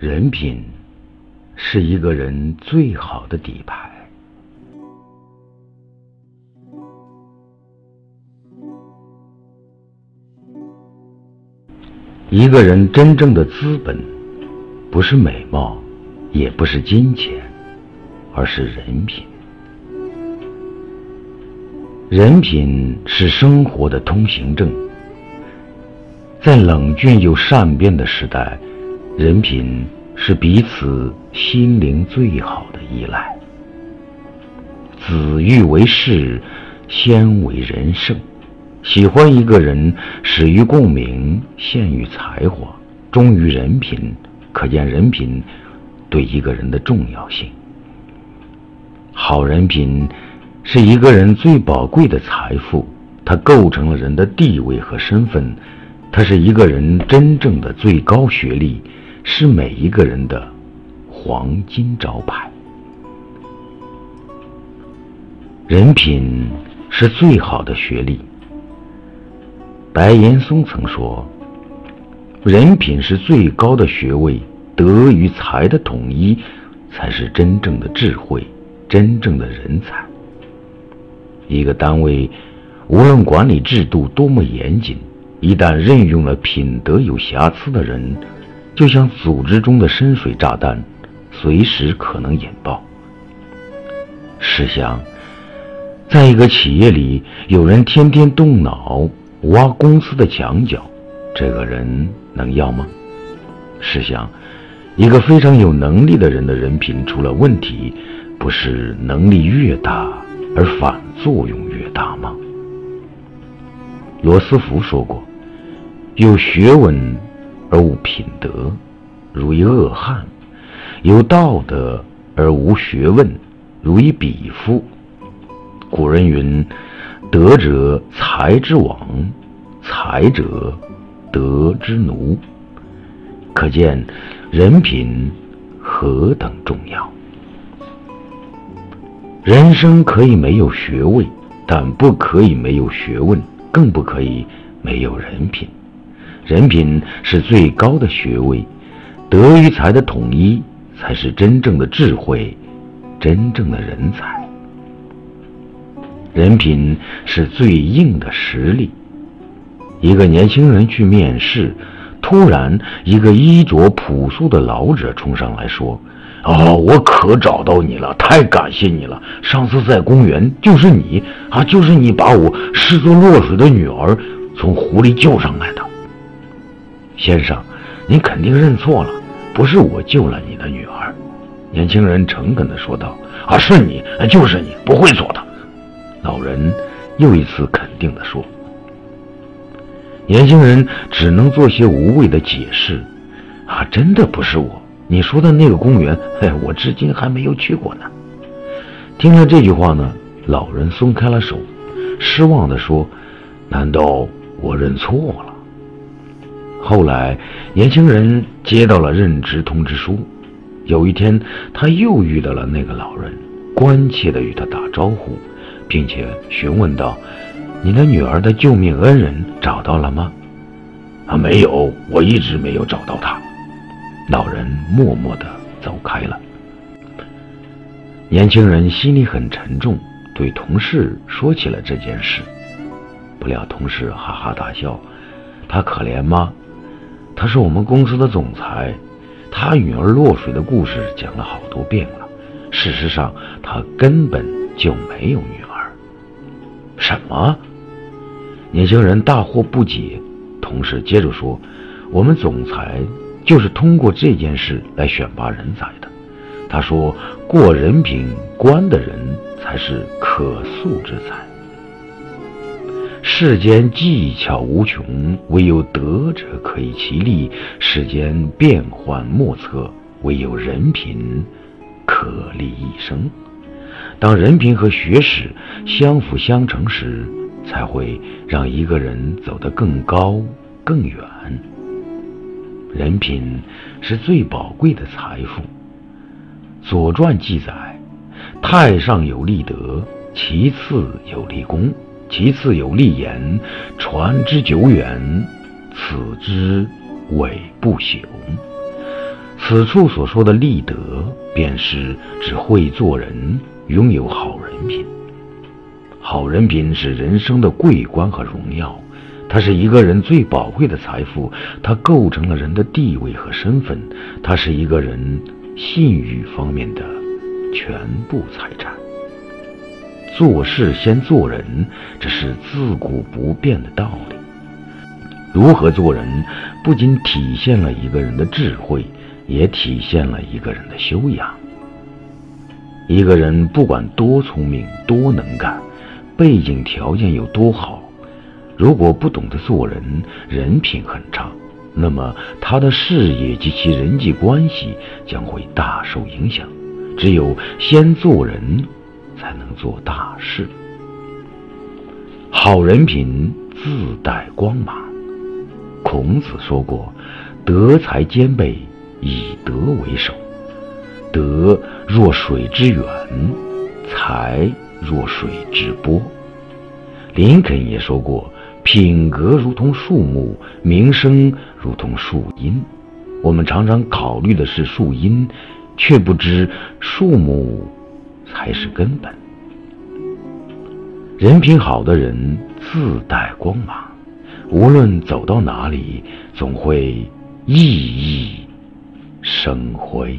人品是一个人最好的底牌。一个人真正的资本，不是美貌，也不是金钱，而是人品。人品是生活的通行证。在冷峻又善变的时代，人品是彼此心灵最好的依赖。子欲为事，先为人圣。喜欢一个人，始于共鸣，陷于才华，忠于人品，可见人品对一个人的重要性。好人品是一个人最宝贵的财富，它构成了人的地位和身份。它是一个人真正的最高学历，是每一个人的黄金招牌。人品是最好的学历。白岩松曾说：“人品是最高的学位，德与才的统一，才是真正的智慧，真正的人才。”一个单位，无论管理制度多么严谨。一旦任用了品德有瑕疵的人，就像组织中的深水炸弹，随时可能引爆。试想，在一个企业里，有人天天动脑挖公司的墙角，这个人能要吗？试想，一个非常有能力的人的人品出了问题，不是能力越大而反作用越大吗？罗斯福说过。有学问而无品德，如一恶汉；有道德而无学问，如一鄙夫。古人云：“德者才之王，才者德之奴。”可见人品何等重要。人生可以没有学位，但不可以没有学问，更不可以没有人品。人品是最高的学位，德与才的统一才是真正的智慧，真正的人才。人品是最硬的实力。一个年轻人去面试，突然一个衣着朴素的老者冲上来说：“哦，我可找到你了，太感谢你了！上次在公园就是你啊，就是你把我视作落水的女儿从湖里救上来的。”先生，你肯定认错了，不是我救了你的女儿。”年轻人诚恳地说道。“啊，是你，就是你，不会错的。”老人又一次肯定地说。年轻人只能做些无谓的解释。“啊，真的不是我，你说的那个公园，嘿，我至今还没有去过呢。”听了这句话呢，老人松开了手，失望地说：“难道我认错了？”后来，年轻人接到了任职通知书。有一天，他又遇到了那个老人，关切地与他打招呼，并且询问道：“你的女儿的救命恩人找到了吗？”“啊，没有，我一直没有找到他。”老人默默地走开了。年轻人心里很沉重，对同事说起了这件事。不料同事哈哈大笑：“他可怜吗？”他是我们公司的总裁，他女儿落水的故事讲了好多遍了。事实上，他根本就没有女儿。什么？年轻人大惑不解。同事接着说：“我们总裁就是通过这件事来选拔人才的。他说，过人品关的人才是可塑之才。”世间技巧无穷，唯有德者可以其力；世间变幻莫测，唯有人品可立一生。当人品和学识相辅相成时，才会让一个人走得更高更远。人品是最宝贵的财富。《左传》记载：“太上有立德，其次有立功。”其次有立言，传之久远，此之谓不朽。此处所说的立德，便是指会做人，拥有好人品。好人品是人生的桂冠和荣耀，它是一个人最宝贵的财富，它构成了人的地位和身份，它是一个人信誉方面的全部财产。做事先做人，这是自古不变的道理。如何做人，不仅体现了一个人的智慧。也体现了一个人的修养。一个人不管多聪明、多能干，背景条件有多好，如果不懂得做人，人品很差，那么他的事业及其人际关系将会大受影响。只有先做人，才能做大事。好人品自带光芒。孔子说过：“德才兼备。”以德为首，德若水之源，才若水之波。林肯也说过：“品格如同树木，名声如同树荫。”我们常常考虑的是树荫，却不知树木才是根本。人品好的人自带光芒，无论走到哪里，总会熠熠。生辉。